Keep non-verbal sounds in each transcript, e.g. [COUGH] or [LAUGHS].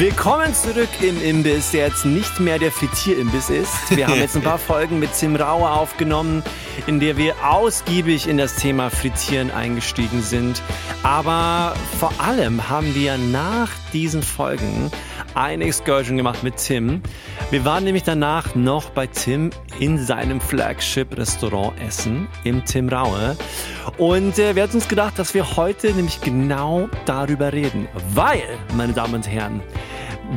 Willkommen zurück im Imbiss, der jetzt nicht mehr der Fritierimbiss ist. Wir haben jetzt ein paar [LAUGHS] Folgen mit Tim Rauer aufgenommen, in der wir ausgiebig in das Thema Frittieren eingestiegen sind. Aber vor allem haben wir nach diesen Folgen eine Excursion gemacht mit Tim. Wir waren nämlich danach noch bei Tim in seinem Flagship-Restaurant essen, im Tim Raue. Und äh, wir hatten uns gedacht, dass wir heute nämlich genau darüber reden. Weil, meine Damen und Herren,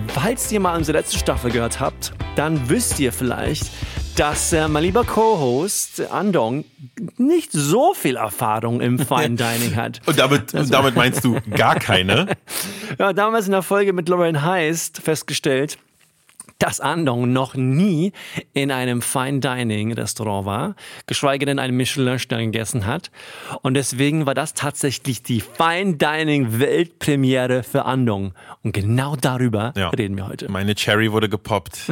Falls ihr mal unsere letzte Staffel gehört habt, dann wisst ihr vielleicht, dass äh, mein lieber Co-Host Andong nicht so viel Erfahrung im Fine [LAUGHS] Dining hat. Und damit, und damit meinst du gar keine? [LAUGHS] ja, damals in der Folge mit Lauren Heist festgestellt, dass Andong noch nie in einem Fine Dining Restaurant war, geschweige denn einen Michelin-Stern gegessen hat. Und deswegen war das tatsächlich die Fine Dining Weltpremiere für Andong. Und genau darüber ja. reden wir heute. Meine Cherry wurde gepoppt.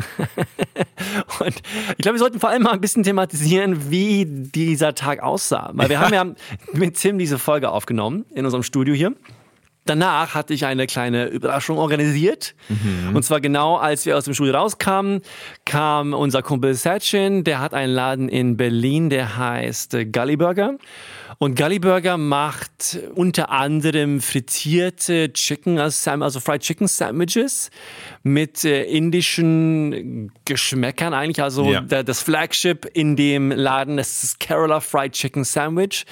[LAUGHS] Und ich glaube, wir sollten vor allem mal ein bisschen thematisieren, wie dieser Tag aussah. Weil wir haben ja [LAUGHS] mit Tim diese Folge aufgenommen in unserem Studio hier. Danach hatte ich eine kleine Überraschung organisiert. Mhm. Und zwar genau, als wir aus dem Studio rauskamen, kam unser Kumpel Satchin, der hat einen Laden in Berlin, der heißt Gully Burger. Und Gully Burger macht unter anderem frittierte Chicken, also Fried Chicken Sandwiches mit äh, indischen Geschmäckern eigentlich. Also ja. das Flagship in dem Laden, das ist Kerala Fried Chicken Sandwich.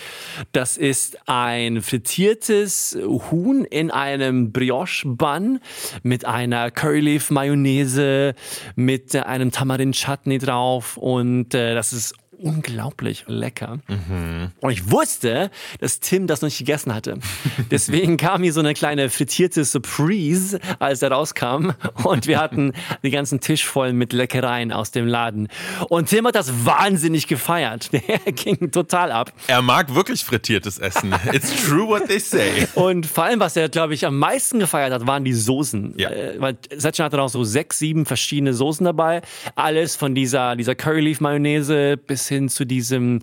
Das ist ein frittiertes Huhn in einem Brioche-Bun mit einer Curryleaf Mayonnaise, mit einem Tamarind Chutney drauf und äh, das ist unglaublich lecker. Mhm. Und ich wusste, dass Tim das noch nicht gegessen hatte. [LAUGHS] Deswegen kam hier so eine kleine frittierte Surprise, als er rauskam. Und wir hatten den ganzen Tisch voll mit Leckereien aus dem Laden. Und Tim hat das wahnsinnig gefeiert. [LAUGHS] Der ging total ab. Er mag wirklich frittiertes Essen. It's true what they say. [LAUGHS] Und vor allem, was er, glaube ich, am meisten gefeiert hat, waren die Soßen. Ja. Äh, weil Setchen hatte auch so sechs, sieben verschiedene Soßen dabei. Alles von dieser, dieser Curryleaf Mayonnaise bis hin zu diesem,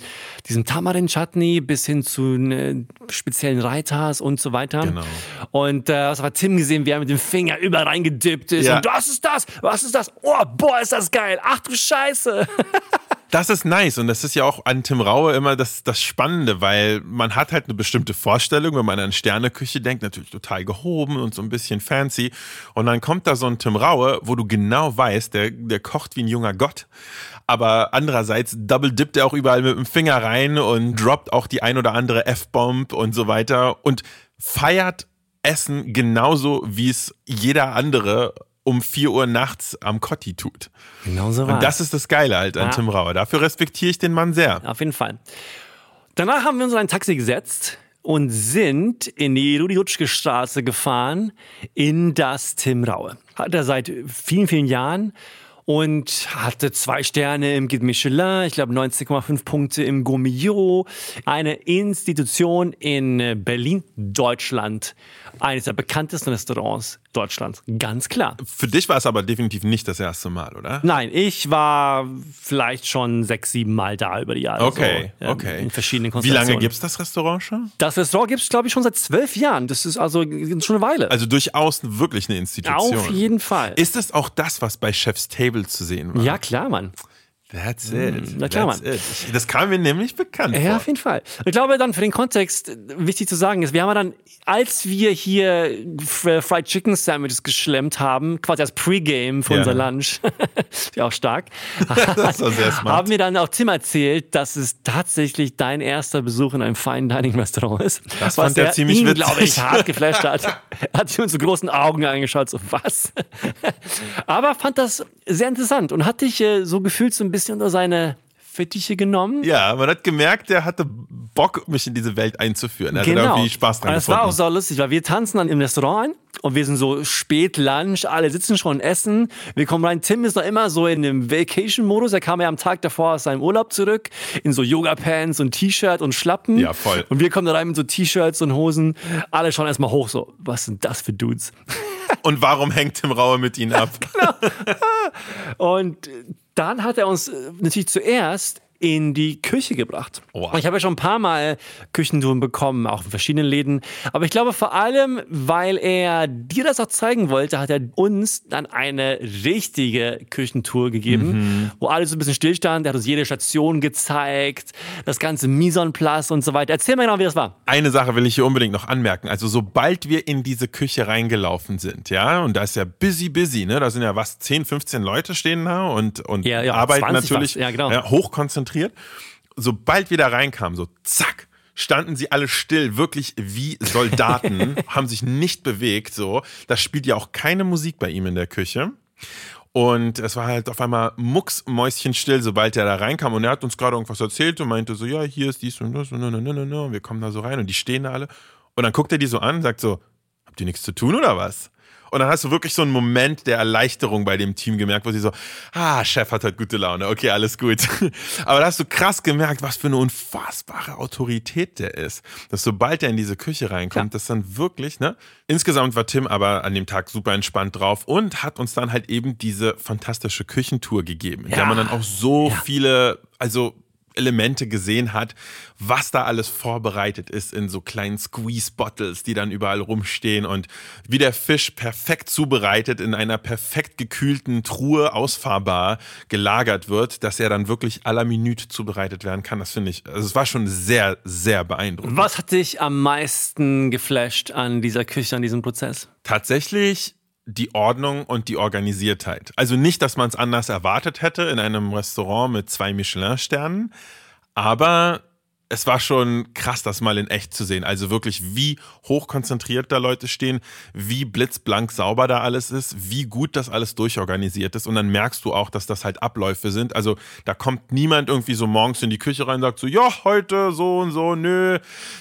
diesem Tamarin-Chutney, bis hin zu ne, speziellen Reitas und so weiter. Genau. Und äh, das hat Tim gesehen, wie er mit dem Finger überall reingedippt ist. Ja. Und was ist das? Was ist das? Oh, boah, ist das geil. Ach du Scheiße. [LAUGHS] Das ist nice und das ist ja auch an Tim Raue immer das, das Spannende, weil man hat halt eine bestimmte Vorstellung, wenn man an Sterneküche denkt, natürlich total gehoben und so ein bisschen fancy. Und dann kommt da so ein Tim Raue, wo du genau weißt, der, der kocht wie ein junger Gott. Aber andererseits double dippt er auch überall mit dem Finger rein und droppt auch die ein oder andere F-Bomb und so weiter und feiert Essen genauso, wie es jeder andere um 4 Uhr nachts am Kotti tut. Genau so war Und das ist das Geile halt an ja. Tim Rauer. Dafür respektiere ich den Mann sehr. Auf jeden Fall. Danach haben wir uns in ein Taxi gesetzt und sind in die Rudi-Dutschke Straße gefahren in das Tim Raue. Hat er seit vielen, vielen Jahren und hatte zwei Sterne im Guide Michelin, ich glaube 19,5 Punkte im Gourmillot, eine Institution in Berlin, Deutschland eines der bekanntesten Restaurants Deutschlands, ganz klar. Für dich war es aber definitiv nicht das erste Mal, oder? Nein, ich war vielleicht schon sechs, sieben Mal da über die Jahre. Okay, so, okay. In verschiedenen Wie lange gibt es das Restaurant schon? Das Restaurant gibt es, glaube ich, schon seit zwölf Jahren. Das ist also schon eine Weile. Also durchaus wirklich eine Institution. Auf jeden Fall. Ist es auch das, was bei Chef's Table zu sehen war? Ja, klar, Mann. That's it. Mm, na klar, That's Mann. It. Das kam mir nämlich bekannt. Ja, vor. auf jeden Fall. Ich glaube dann für den Kontext wichtig zu sagen ist, wir haben dann, als wir hier Fried Chicken Sandwiches geschlemmt haben, quasi als Pre-Game für ja. unser Lunch, [LAUGHS] ja auch stark, [LAUGHS] das war sehr smart. haben wir dann auch Tim erzählt, dass es tatsächlich dein erster Besuch in einem Fine Dining Restaurant ist. Das was fand er ziemlich ihn, glaube ich, [LAUGHS] hart geflasht hat. er hat sich uns so großen Augen angeschaut, so was? Aber fand das sehr interessant und hat dich äh, so gefühlt so ein bisschen unter seine Fittiche genommen. Ja, man hat gemerkt, der hatte Bock, mich in diese Welt einzuführen. Er genau. da irgendwie Spaß dran Und das gefunden. war auch so lustig, weil wir tanzen dann im Restaurant ein und wir sind so spät Lunch, alle sitzen schon und essen. Wir kommen rein. Tim ist noch immer so in dem Vacation-Modus. Er kam ja am Tag davor aus seinem Urlaub zurück in so Yoga-Pants und T-Shirt und Schlappen. Ja, voll. Und wir kommen da rein mit so T-Shirts und Hosen. Alle schauen erstmal hoch, so, was sind das für Dudes? Und warum hängt Tim Raue mit ihnen ab? [LAUGHS] Und dann hat er uns äh, natürlich zuerst in die Küche gebracht. Wow. Ich habe ja schon ein paar Mal Küchentouren bekommen, auch in verschiedenen Läden. Aber ich glaube vor allem, weil er dir das auch zeigen wollte, hat er uns dann eine richtige Küchentour gegeben, wo alles so ein bisschen stillstand. Er hat uns jede Station gezeigt, das ganze Mise en place und so weiter. Erzähl mal genau, wie das war. Eine Sache will ich hier unbedingt noch anmerken. Also sobald wir in diese Küche reingelaufen sind, ja, und da ist ja busy, busy, ne? Da sind ja was, 10, 15 Leute stehen da und, und Ja, ja, arbeiten 20 natürlich. Ja, genau. hochkonzentriert. Sobald wir da reinkamen, so zack, standen sie alle still, wirklich wie Soldaten, [LAUGHS] haben sich nicht bewegt, so. Das spielt ja auch keine Musik bei ihm in der Küche. Und es war halt auf einmal mucksmäuschenstill, sobald er da reinkam. Und er hat uns gerade irgendwas erzählt und meinte so, ja, hier ist dies und das und, und, und, und, und. wir kommen da so rein und die stehen da alle. Und dann guckt er die so an und sagt so, habt ihr nichts zu tun oder was? Und dann hast du wirklich so einen Moment der Erleichterung bei dem Team gemerkt, wo sie so, ah, Chef hat halt gute Laune, okay, alles gut. [LAUGHS] Aber da hast du krass gemerkt, was für eine unfassbare Autorität der ist. Dass sobald er in diese Küche reinkommt, das dann wirklich, ne? Insgesamt war Tim aber an dem Tag super entspannt drauf und hat uns dann halt eben diese fantastische Küchentour gegeben, in der Ja. man dann auch so viele, also Elemente gesehen hat, was da alles vorbereitet ist in so kleinen Squeeze-Bottles, die dann überall rumstehen und wie der Fisch perfekt zubereitet in einer perfekt gekühlten Truhe ausfahrbar gelagert wird, dass er dann wirklich à la Minute zubereitet werden kann. Das finde ich, also es war schon sehr, sehr beeindruckend. Was hat dich am meisten geflasht an dieser Küche, an diesem Prozess? Tatsächlich die Ordnung und die Organisiertheit. Also nicht, dass man es anders erwartet hätte in einem Restaurant mit zwei Michelin-Sternen, aber es war schon krass, das mal in echt zu sehen. Also wirklich, wie hochkonzentriert da Leute stehen, wie blitzblank sauber da alles ist, wie gut das alles durchorganisiert ist. Und dann merkst du auch, dass das halt Abläufe sind. Also da kommt niemand irgendwie so morgens in die Küche rein und sagt so, ja, heute so und so, nö.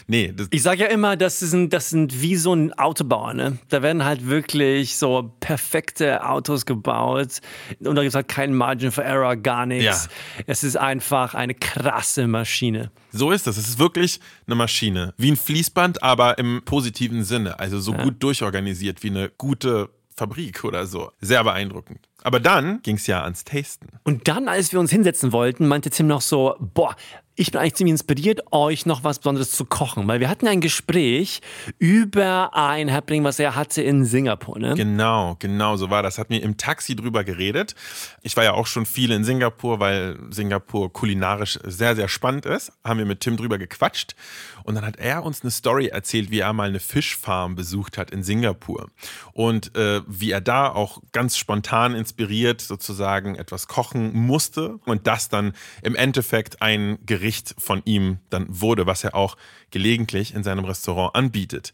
Nee, Ich sage ja immer, das sind, das sind wie so ein Autobauer. Ne? Da werden halt wirklich so perfekte Autos gebaut und da gibt es halt keinen Margin for Error, gar nichts. Ja. Es ist einfach eine krasse Maschine. So ist das. Es ist wirklich eine Maschine. Wie ein Fließband, aber im positiven Sinne. Also so gut durchorganisiert wie eine gute Fabrik oder so. Sehr beeindruckend. Aber dann ging es ja ans Tasten. Und dann, als wir uns hinsetzen wollten, meinte Tim noch so, boah, ich bin eigentlich ziemlich inspiriert, euch noch was Besonderes zu kochen. Weil wir hatten ein Gespräch über ein Happening, was er hatte in Singapur. Ne? Genau, genau so war das. Hat mir im Taxi drüber geredet. Ich war ja auch schon viel in Singapur, weil Singapur kulinarisch sehr, sehr spannend ist. Haben wir mit Tim drüber gequatscht. Und dann hat er uns eine Story erzählt, wie er mal eine Fischfarm besucht hat in Singapur. Und äh, wie er da auch ganz spontan inspiriert sozusagen etwas kochen musste. Und das dann im Endeffekt ein Gericht von ihm dann wurde, was er auch gelegentlich in seinem Restaurant anbietet.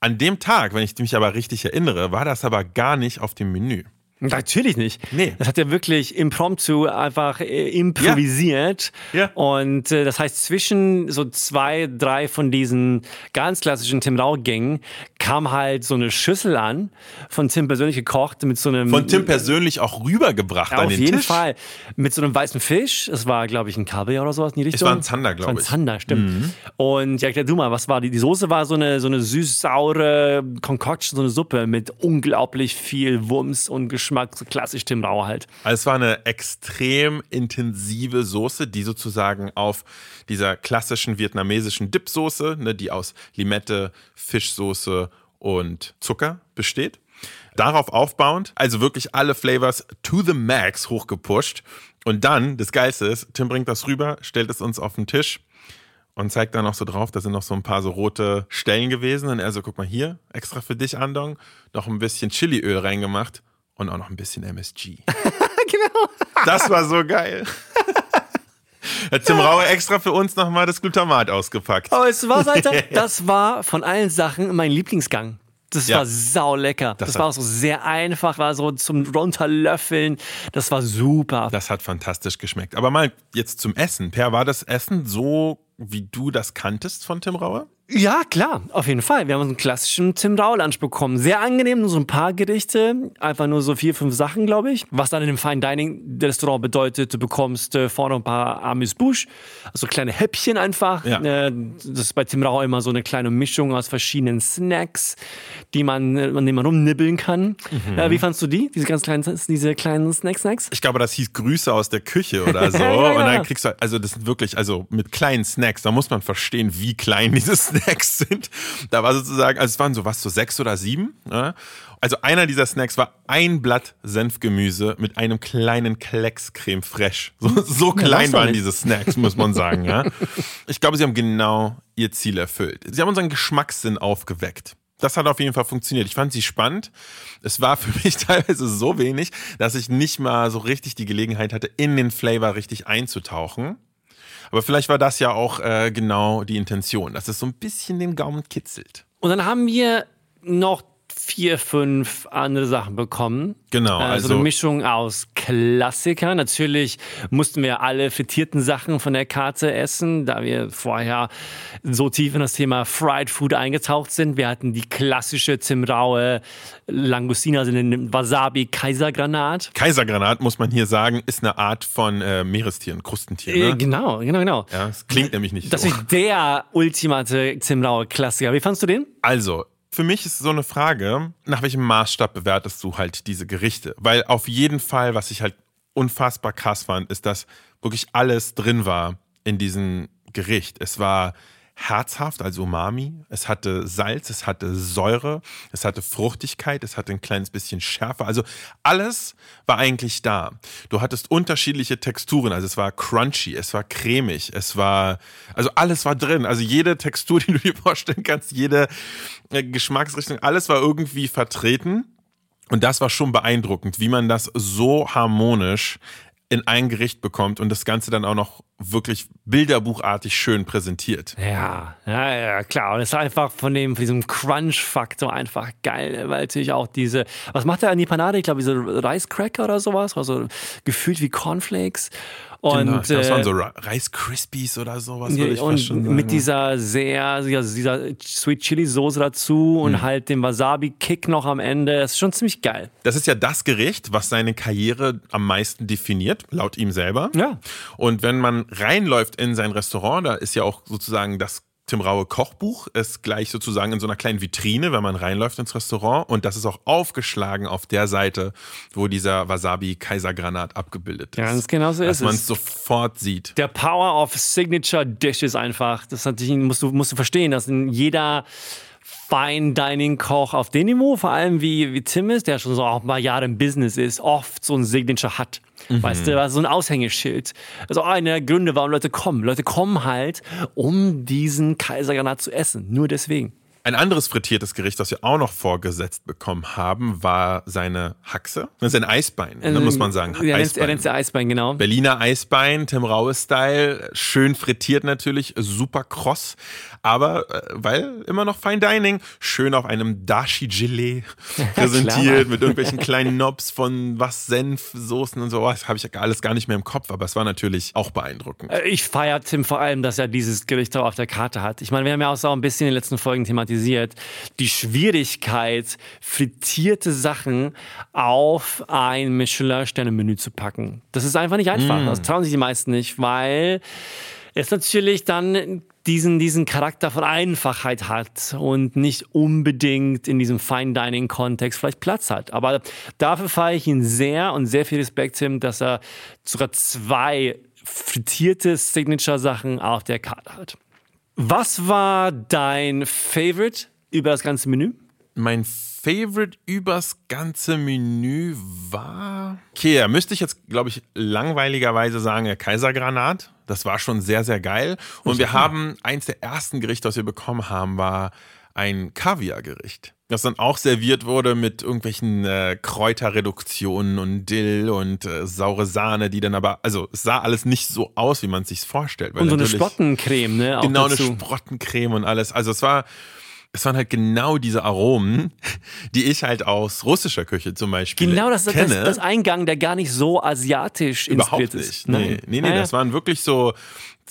An dem Tag, wenn ich mich aber richtig erinnere, war das aber gar nicht auf dem Menü. Natürlich nicht. Nee. Das hat er wirklich impromptu einfach äh, improvisiert. Ja. Und äh, das heißt, zwischen so zwei, drei von diesen ganz klassischen Tim Rau-Gängen kam halt so eine Schüssel an, von Tim persönlich gekocht, mit so einem. Von Tim persönlich auch rübergebracht Ja, an auf den jeden Tisch. Fall. Mit so einem weißen Fisch. Es war, glaube ich, ein Kabeljau oder sowas in die Richtung. war ein Zander, glaub Es war ich. Mhm. ein Zander, stimmt. Und ja, erklär du mal, was war die? Die Soße war so eine, so eine süß-saure Concoction, so eine Suppe mit unglaublich viel Wumms und Geschmack, so klassisch Tim Rau halt. Also es war eine extrem intensive Soße, die sozusagen auf dieser klassischen vietnamesischen Dipsoße, ne, die aus Limette, Fischsoße und Zucker besteht. Darauf aufbauend, also wirklich alle Flavors to the max hochgepusht. Und dann, das Geilste ist, Tim bringt das rüber, stellt es uns auf den Tisch und zeigt dann noch so drauf, da sind noch so ein paar so rote Stellen gewesen. Und er so, guck mal hier, extra für dich, Andong, noch ein bisschen Chiliöl reingemacht und auch noch ein bisschen MSG. [LAUGHS] genau. Das war so geil. [LAUGHS] Hat Tim Raue extra für uns nochmal das Glutamat ausgepackt. Aber es war, Alter, [LAUGHS] das war von allen Sachen mein Lieblingsgang. Das Ja. war sau lecker. Das, Das war auch so sehr einfach, war so zum runterlöffeln. Das war super. Das hat fantastisch geschmeckt. Aber mal jetzt zum Essen. Per, war das Essen so, wie du das kanntest von Tim Raue? Ja, klar, auf jeden Fall. Wir haben einen klassischen Tim Rau Lunch bekommen. Sehr angenehm, nur so ein paar Gerichte. Einfach nur so vier, fünf Sachen, glaube ich. Was dann in einem Fine Dining Restaurant bedeutet, du bekommst äh, vorne ein paar Amuse-Bouche, also kleine Häppchen einfach. Ja. Äh, das ist bei Tim Rau immer so eine kleine Mischung aus verschiedenen Snacks, die man, an denen man rumnibbeln kann. Mhm. Äh, wie fandst du die? Diese ganz kleinen, diese kleinen Snack-Snacks? Ich glaube, das hieß Grüße aus der Küche oder [LAUGHS] so. Ja, ja. Und dann kriegst du, also das sind wirklich, also mit kleinen Snacks, da muss man verstehen, wie klein diese Snacks sind. Da war sozusagen, also es waren so was, so sechs oder sieben. Ja? Also einer dieser Snacks war ein Blatt Senfgemüse mit einem kleinen Klecks Creme Fraiche. So, so klein doch waren diese Snacks, muss man sagen. Ja? [LAUGHS] Ich glaube, sie haben genau ihr Ziel erfüllt. Sie haben unseren Geschmackssinn aufgeweckt. Das hat auf jeden Fall funktioniert. Ich fand sie spannend. Es war für [LAUGHS] mich teilweise so wenig, dass ich nicht mal so richtig die Gelegenheit hatte, in den Flavor richtig einzutauchen. Aber vielleicht war das ja auch äh, genau die Intention, dass es so ein bisschen den Gaumen kitzelt. Und dann haben wir noch vier, fünf andere Sachen bekommen. Genau, Äh, so also- eine Mischung aus Klassiker. Natürlich mussten wir alle frittierten Sachen von der Karte essen, da wir vorher so tief in das Thema Fried Food eingetaucht sind. Wir hatten die klassische Zimraue Langustina, also den Wasabi Kaisergranat. Kaisergranat, muss man hier sagen, ist eine Art von äh, Meerestieren, Krustentier. Äh, Ne? genau, genau, genau. Ja, es klingt nämlich nicht Das so. ist der ultimate Zimraue Klassiker. Wie fandst du den? Also, für mich ist so eine Frage, nach welchem Maßstab bewertest du halt diese Gerichte? Weil auf jeden Fall, was ich halt unfassbar krass fand, ist, dass wirklich alles drin war in diesem Gericht. Es war herzhaft, also Umami. Es hatte Salz, es hatte Säure, es hatte Fruchtigkeit, es hatte ein kleines bisschen Schärfe. Also alles war eigentlich da. Du hattest unterschiedliche Texturen. Also es war crunchy, es war cremig, es war, also alles war drin. Also jede Textur, [LAUGHS] die du dir vorstellen kannst, jede äh, Geschmacksrichtung, alles war irgendwie vertreten. Und das war schon beeindruckend, wie man das so harmonisch in ein Gericht bekommt und das Ganze dann auch noch wirklich bilderbuchartig schön präsentiert. Ja, ja, ja, klar. Und es ist einfach von dem, von diesem Crunch-Faktor einfach geil, ne? weil natürlich auch diese, was macht der an die Panade? Ich glaube, diese Reiscracker oder sowas, also gefühlt wie Cornflakes. Und, Genau, ich glaub, das waren äh, so Ri- Rice Krispies oder sowas, würde ich und fast schon sagen. mit dieser sehr, dieser, dieser Sweet Chili Soße dazu und Mhm. halt dem Wasabi-Kick noch am Ende. Das ist schon ziemlich geil. Das ist ja das Gericht, was seine Karriere am meisten definiert, laut ihm selber. Ja. Und wenn man reinläuft in sein Restaurant, da ist ja auch sozusagen das Tim Raue Kochbuch, ist gleich sozusagen in so einer kleinen Vitrine, wenn man reinläuft ins Restaurant. Und das ist auch aufgeschlagen auf der Seite, wo dieser Wasabi Kaisergranat abgebildet ist. Ganz genau so Dass ist man es. sofort sieht. Der Power of Signature Dishes einfach. Das hat dich, musst du, musst du verstehen, dass in jeder Fine Dining Koch auf dem Niveau, vor allem wie, wie Tim ist, der schon so auch mal Jahre im Business ist, oft so ein Signature hat. Weißt du, so ein Aushängeschild. Also einer der Gründe, warum Leute kommen. Leute kommen halt, um diesen Kaisergranat zu essen. Nur deswegen. Ein anderes frittiertes Gericht, das wir auch noch vorgesetzt bekommen haben, war seine Haxe. Das ist ein Eisbein, ne, muss man sagen. Er nennt, nennt er Eisbein, genau. Berliner Eisbein, Tim Raue-Style, schön frittiert natürlich, super kross, aber äh, weil immer noch Fine Dining, schön auf einem Dashi-Gelee [LAUGHS] präsentiert mit irgendwelchen kleinen Knobs von was, Senf, Soßen und sowas, habe ich ja alles gar nicht mehr im Kopf, aber es war natürlich auch beeindruckend. Äh, Ich feiere Tim vor allem, dass er dieses Gericht auch auf der Karte hat. Ich meine, wir haben ja auch so ein bisschen in den letzten Folgen thematisiert, die Schwierigkeit, frittierte Sachen auf ein Michelin-Sterne-Menü zu packen. Das ist einfach nicht einfach. Das trauen sich die meisten nicht, weil es natürlich dann diesen, diesen Charakter von Einfachheit hat und nicht unbedingt in diesem Fine Dining Kontext vielleicht Platz hat. Aber dafür feiere ich ihn sehr und sehr viel Respekt, Tim, dass er sogar zwei frittierte Signature-Sachen auf der Karte hat. Was war dein Favorite über das ganze Menü? Mein Favorite übers ganze Menü war. Okay, da müsste ich jetzt, glaube ich, langweiligerweise sagen, der Kaisergranat. Das war schon sehr, sehr geil. Und wir haben eins der ersten Gerichte, was wir bekommen haben, war ein Kaviargericht. Das dann auch serviert wurde mit irgendwelchen äh, Kräuterreduktionen und Dill und äh, saure Sahne, die dann aber, also es sah alles nicht so aus, wie man es sich vorstellt. Und so eine Spottencreme, ne? Auch genau dazu. eine Sprottencreme und alles. Also es war es waren halt genau diese Aromen, [LAUGHS] die ich halt aus russischer Küche zum Beispiel Genau, das ist das, das Eingang, der gar nicht so asiatisch inspiriert Überhaupt nicht. ist. Nee, Nein. nee, nee, Ah, ja. das waren wirklich so,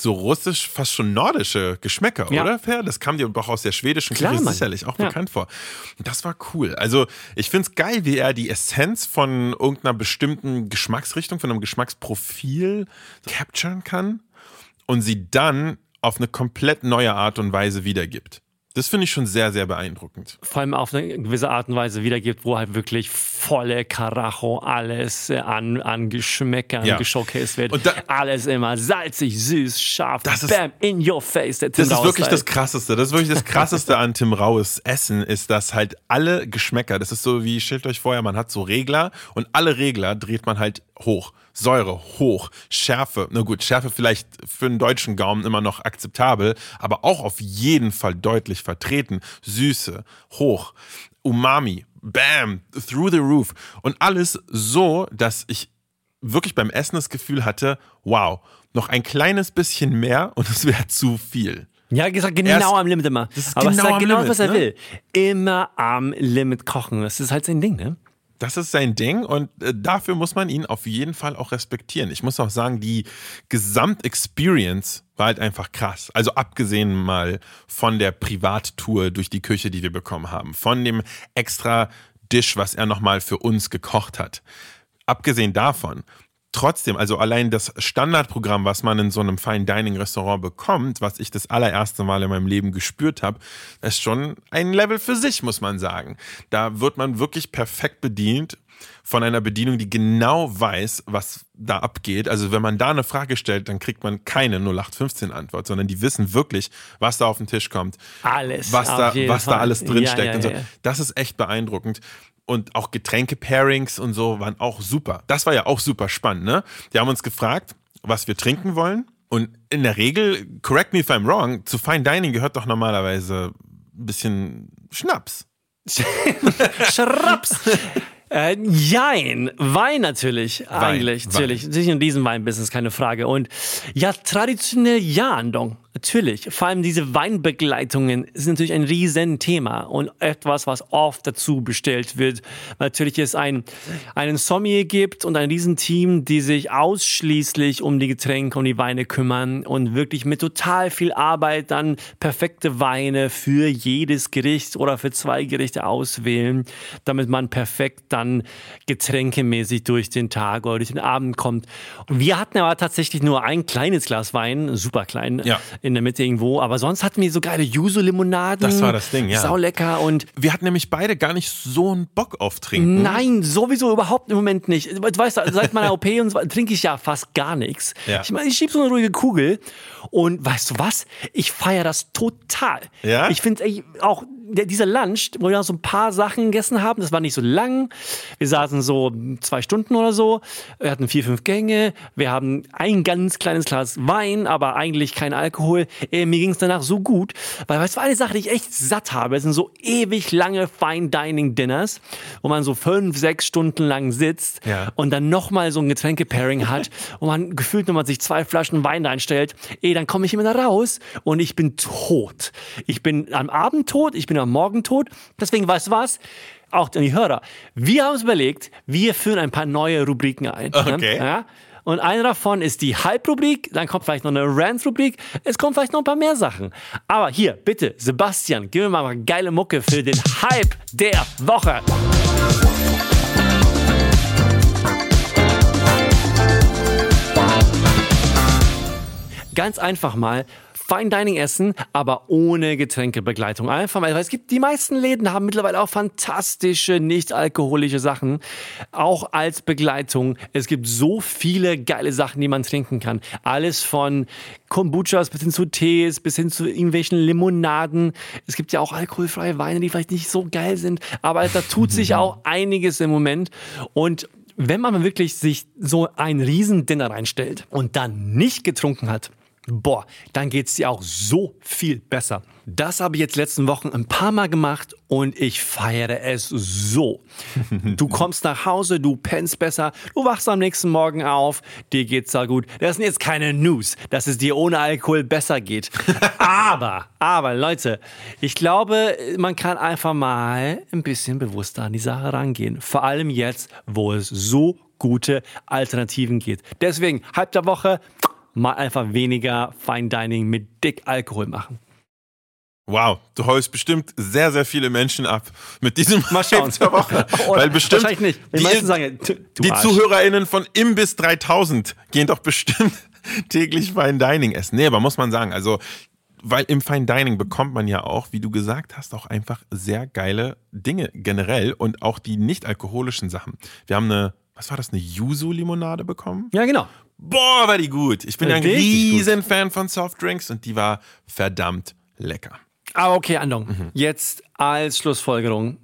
so russisch, fast schon nordische Geschmäcker, Ja. oder? Fair? Das kam dir doch aus der schwedischen Klar, Küche Mann. sicherlich auch Ja. bekannt vor. Und das war cool. Also, ich finde es geil, wie er die Essenz von irgendeiner bestimmten Geschmacksrichtung, von einem Geschmacksprofil capturen kann und sie dann auf eine komplett neue Art und Weise wiedergibt. Das finde ich schon sehr, sehr beeindruckend. vor allem auf eine gewisse Art und Weise wiedergibt, wo halt wirklich volle Karacho alles äh, an, an Geschmäckern Ja. geshowcased wird. Und da- alles immer salzig, süß, scharf, Das ist- bam, in your face. Der Tim Das ist Raus wirklich das halt. Krasseste. Das ist wirklich das Krasseste an Tim Raues Essen, ist, dass halt alle Geschmäcker, das ist so wie, stellt euch vorher, man hat so Regler und alle Regler dreht man halt hoch. Säure hoch, Schärfe, na gut, Schärfe vielleicht für einen deutschen Gaumen immer noch akzeptabel, aber auch auf jeden Fall deutlich vertreten. Süße, hoch, Umami, bam, through the roof. Und alles so, dass ich wirklich beim Essen das Gefühl hatte, wow, noch ein kleines bisschen mehr und es wäre zu viel. Ja, gesagt, genau Er ist- am Limit immer. Das ist Aber genau es sagt am genau, Limit, was er ne? will. Immer am Limit kochen. Das ist halt sein Ding, ne? Das ist sein Ding und äh, dafür muss man ihn auf jeden Fall auch respektieren. Ich muss auch sagen, die Gesamtexperience war halt einfach krass. Also abgesehen mal von der Privattour durch die Küche, die wir bekommen haben, von dem extra Dish, was er nochmal für uns gekocht hat. Abgesehen davon, trotzdem, also allein das Standardprogramm, was man in so einem Fine Dining Restaurant bekommt, was ich das allererste Mal in meinem Leben gespürt habe, ist schon ein Level für sich, muss man sagen. Da wird man wirklich perfekt bedient von einer Bedienung, die genau weiß, was da abgeht. Also wenn man da eine Frage stellt, dann kriegt man keine 0815 Antwort, sondern die wissen wirklich, was da auf den Tisch kommt, Alles. was da, was da alles drin Ja, ja, und so. ja. Das ist echt beeindruckend. Und auch Getränke-Pairings und so waren auch super. Das war ja auch super spannend, ne? Die haben uns gefragt, was wir trinken wollen. Und in der Regel, correct me if I'm wrong, zu Fine Dining gehört doch normalerweise ein bisschen Schnaps. [LAUGHS] Schraps. Äh, jein, Wein natürlich, eigentlich, Wein. natürlich. Sich in diesem Weinbusiness, keine Frage. Und ja, traditionell ja, Andong, natürlich. Vor allem diese Weinbegleitungen sind natürlich ein Riesenthema und etwas, was oft dazu bestellt wird. Natürlich es ein, einen Sommelier gibt und ein Riesenteam, die sich ausschließlich um die Getränke und die Weine kümmern und wirklich mit total viel Arbeit dann perfekte Weine für jedes Gericht oder für zwei Gerichte auswählen, damit man perfekt dann getränkemäßig durch den Tag oder durch den Abend kommt. Wir hatten aber tatsächlich nur ein kleines Glas Wein, super klein, Ja. In der Mitte irgendwo, aber sonst hatten wir so geile Yuzu-Limonaden. Das war das Ding, ja. Saulecker und Wir hatten nämlich beide gar nicht so einen Bock auf Trinken. Nein, sowieso überhaupt im Moment nicht. Du weißt, seit meiner OP und so, trinke ich ja fast gar nichts. Ja. Ich meine, ich schieb so eine ruhige Kugel und weißt du was? Ich feiere das total. Ja? Ich finde ey, auch der, dieser Lunch, wo wir noch so ein paar Sachen gegessen haben, das war nicht so lang. Wir saßen so zwei Stunden oder so. Wir hatten vier, fünf Gänge. Wir haben ein ganz kleines Glas Wein, aber eigentlich kein Alkohol. Äh, mir ging es danach so gut, weil weißt du, eine Sache, die ich echt satt habe, das sind so ewig lange Fine Dining Dinners, wo man so fünf, sechs Stunden lang sitzt Ja. und dann nochmal so ein Getränke-Pairing hat, [LAUGHS] wo man gefühlt nochmal sich zwei Flaschen Wein reinstellt. Ey, dann komme ich immer da raus und ich bin tot. Ich bin am Abend tot, ich bin am Morgen tot. Deswegen, weißt du was? Auch an die Hörer. Wir haben uns überlegt, wir führen ein paar neue Rubriken ein. ne? Okay. Ja? Und eine davon ist die Hype-Rubrik, dann kommt vielleicht noch eine Rant-Rubrik, es kommt vielleicht noch ein paar mehr Sachen. Aber hier, bitte, Sebastian, gib mir mal eine geile Mucke für den Hype der Woche. Ganz einfach mal Fine Dining essen, aber ohne Getränkebegleitung. Einfach mal, weil es gibt, die meisten Läden haben mittlerweile auch fantastische, nicht alkoholische Sachen, auch als Begleitung. Es gibt so viele geile Sachen, die man trinken kann. Alles von Kombuchas bis hin zu Tees, bis hin zu irgendwelchen Limonaden. Es gibt ja auch alkoholfreie Weine, die vielleicht nicht so geil sind, aber da tut sich auch [LAUGHS] einiges im Moment. Und wenn man wirklich sich so ein Riesendinner reinstellt und dann nicht getrunken hat, boah, dann geht es dir auch so viel besser. Das habe ich jetzt letzten Wochen ein paar Mal gemacht und ich feiere es so. [LAUGHS] Du kommst nach Hause, du pennst besser, du wachst am nächsten Morgen auf, dir geht's da gut. Das sind jetzt keine News, dass es dir ohne Alkohol besser geht. [LAUGHS] Aber, aber Leute, ich glaube, man kann einfach mal ein bisschen bewusster an die Sache rangehen. Vor allem jetzt, wo es so gute Alternativen gibt. Deswegen, halb der Woche, mal einfach weniger Fine Dining mit dick Alkohol machen. Wow, du heulst bestimmt sehr, sehr viele Menschen ab mit diesem Mal schauen. der Woche. [LAUGHS] Weil bestimmt Wahrscheinlich nicht. Die, die, meisten sagen, die. ZuhörerInnen von Imbiss 3000 gehen doch bestimmt [LAUGHS] täglich Fine Dining essen. Nee, aber muss man sagen, also, weil im Fine Dining bekommt man ja auch, wie du gesagt hast, auch einfach sehr geile Dinge generell und auch die nicht alkoholischen Sachen. Wir haben eine, was war das, eine Yuzu-Limonade bekommen? Ja, genau. Boah, war die gut. Ich bin ja ein riesen Fan von Softdrinks und die war verdammt lecker. Aber okay, Andong, Mhm. jetzt als Schlussfolgerung.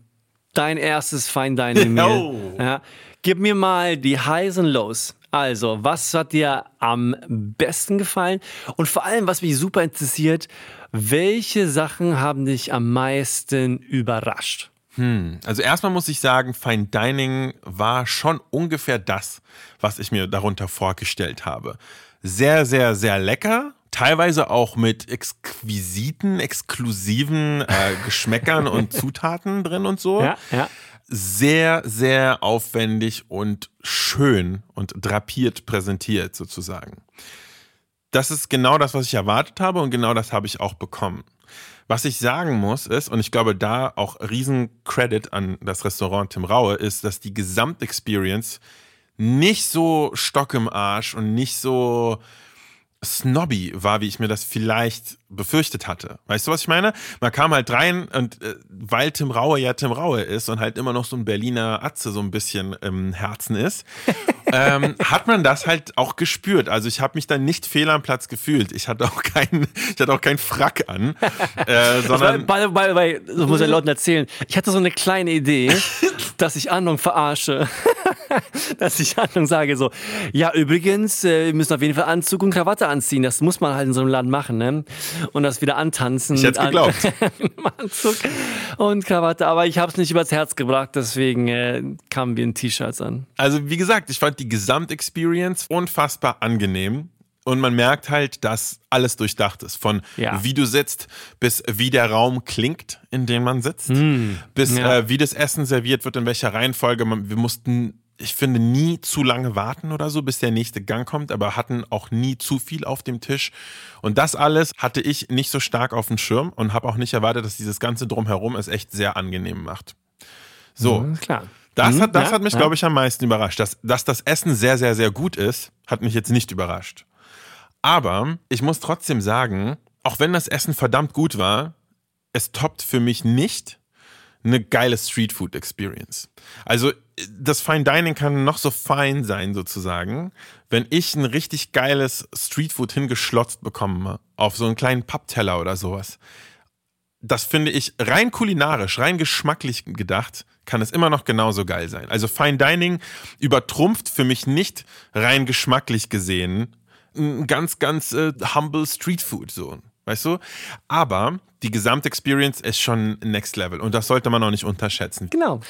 Dein erstes Fine Dining Meal. [LAUGHS] Oh. Ja. Gib mir mal die Highs und Lows. Also, was hat dir am besten gefallen? Und vor allem, was mich super interessiert, welche Sachen haben dich am meisten überrascht? Also erstmal muss ich sagen, Fine Dining war schon ungefähr das, was ich mir darunter vorgestellt habe. Sehr, sehr, sehr lecker. Teilweise auch mit exquisiten, exklusiven äh, [LAUGHS] Geschmäckern und Zutaten drin und so. Ja, ja. Sehr, sehr aufwendig und schön und drapiert präsentiert sozusagen. Das ist genau das, was ich erwartet habe und genau das habe ich auch bekommen. Was ich sagen muss ist, und ich glaube da auch riesen Credit an das Restaurant Tim Raue, ist, dass die Gesamtexperience nicht so Stock im Arsch und nicht so snobby war, wie ich mir das vielleicht befürchtet hatte. Weißt du, was ich meine? Man kam halt rein und äh, weil Tim Raue ja Tim Raue ist und halt immer noch so ein Berliner Atze so ein bisschen im Herzen ist, [LAUGHS] ähm, hat man das halt auch gespürt. Also ich habe mich dann nicht fehl am Platz gefühlt. Ich hatte auch keinen, ich hatte auch keinen Frack an, äh, sondern By, by, by, das muss ich den Leuten erzählen. Ich hatte so eine kleine Idee, [LAUGHS] dass ich Andong verarsche. [LAUGHS] dass ich Andong sage so, ja übrigens, äh, wir müssen auf jeden Fall Anzug und Krawatte anziehen. Das muss man halt in so einem Land machen, ne? Und das wieder antanzen. Ich hätt's An- geglaubt. [LAUGHS] Anzug und Krawatte. Aber ich habe es nicht übers Herz gebracht, deswegen äh, kamen wir in T-Shirts an. Also wie gesagt, ich fand die Gesamtexperience unfassbar angenehm. Und man merkt halt, dass alles durchdacht ist. Von Ja. wie du sitzt, bis wie der Raum klingt, in dem man sitzt, bis Hm. Ja. äh, wie das Essen serviert wird, in welcher Reihenfolge. Man, wir mussten, ich finde, nie zu lange warten oder so, bis der nächste Gang kommt, aber hatten auch nie zu viel auf dem Tisch. Und das alles hatte ich nicht so stark auf dem Schirm und habe auch nicht erwartet, dass dieses ganze Drumherum es echt sehr angenehm macht. So. Ist klar. Das, Mhm, hat, das ja, hat mich, ja. glaube ich, am meisten überrascht. Dass, dass das Essen sehr, sehr, sehr gut ist, hat mich jetzt nicht überrascht. Aber ich muss trotzdem sagen, auch wenn das Essen verdammt gut war, es toppt für mich nicht eine geile Streetfood-Experience. Also das Fine Dining kann noch so fein sein sozusagen, wenn ich ein richtig geiles Streetfood hingeschlotzt bekomme auf so einen kleinen Pappteller oder sowas das finde ich rein kulinarisch, rein geschmacklich gedacht, kann es immer noch genauso geil sein. Also Fine Dining übertrumpft für mich nicht rein geschmacklich gesehen ein ganz, ganz äh, humble Street Food so. Weißt du? Aber die Gesamtexperience ist schon next level und das sollte man auch nicht unterschätzen. Genau.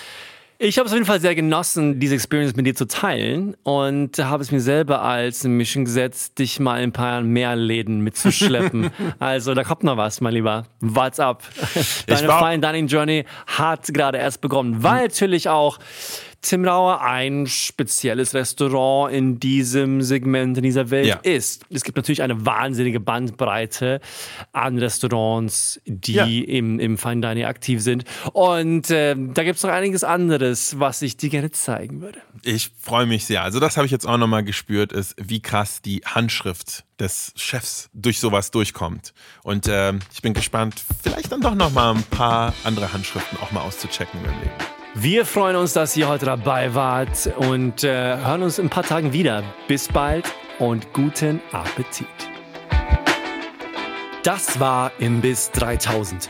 Ich habe es auf jeden Fall sehr genossen, diese Experience mit dir zu teilen und habe es mir selber als Mission gesetzt, dich mal in ein paar mehr Läden mitzuschleppen. [LAUGHS] also da kommt noch was, mein Lieber. What's up? Deine Fine Dining Journey hat gerade erst begonnen, weil natürlich auch Tim Rauer ein spezielles Restaurant in diesem Segment, in dieser Welt Ja. ist. Es gibt natürlich eine wahnsinnige Bandbreite an Restaurants, die Ja. im, im Fine Dining aktiv sind. Und ähm, da gibt es noch einiges anderes, was ich dir gerne zeigen würde. Ich freue mich sehr. Also das habe ich jetzt auch nochmal gespürt, ist, wie krass die Handschrift des Chefs durch sowas durchkommt. Und ähm, ich bin gespannt, vielleicht dann doch nochmal ein paar andere Handschriften auch mal auszuchecken in meinem Leben. Wir freuen uns, dass ihr heute dabei wart und äh, hören uns in ein paar Tagen wieder. Bis bald und guten Appetit. Das war Imbiss 3000.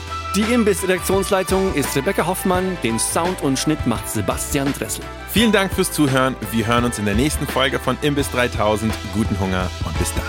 Die Imbiss-Redaktionsleitung ist Rebecca Hoffmann, den Sound und Schnitt macht Sebastian Dressel. Vielen Dank fürs Zuhören. Wir hören uns in der nächsten Folge von Imbiss 3000. Guten Hunger und bis dann.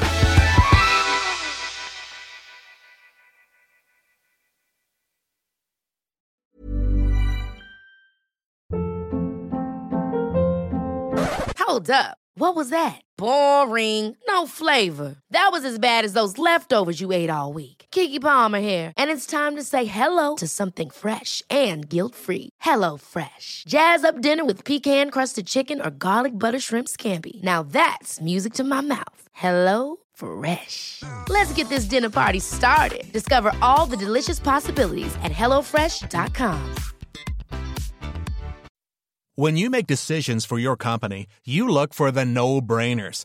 Hold up. What was that? Boring. No flavor. That was as bad as those leftovers you ate all week. Kiki Palmer here, and it's time to say hello to something fresh and guilt-free. Hello Fresh. Jazz up dinner with pecan-crusted chicken or garlic butter shrimp scampi. Now that's music to my mouth. Hello Fresh. Let's get this dinner party started. Discover all the delicious possibilities at hellofresh.com. When you make decisions for your company, you look for the no brainers.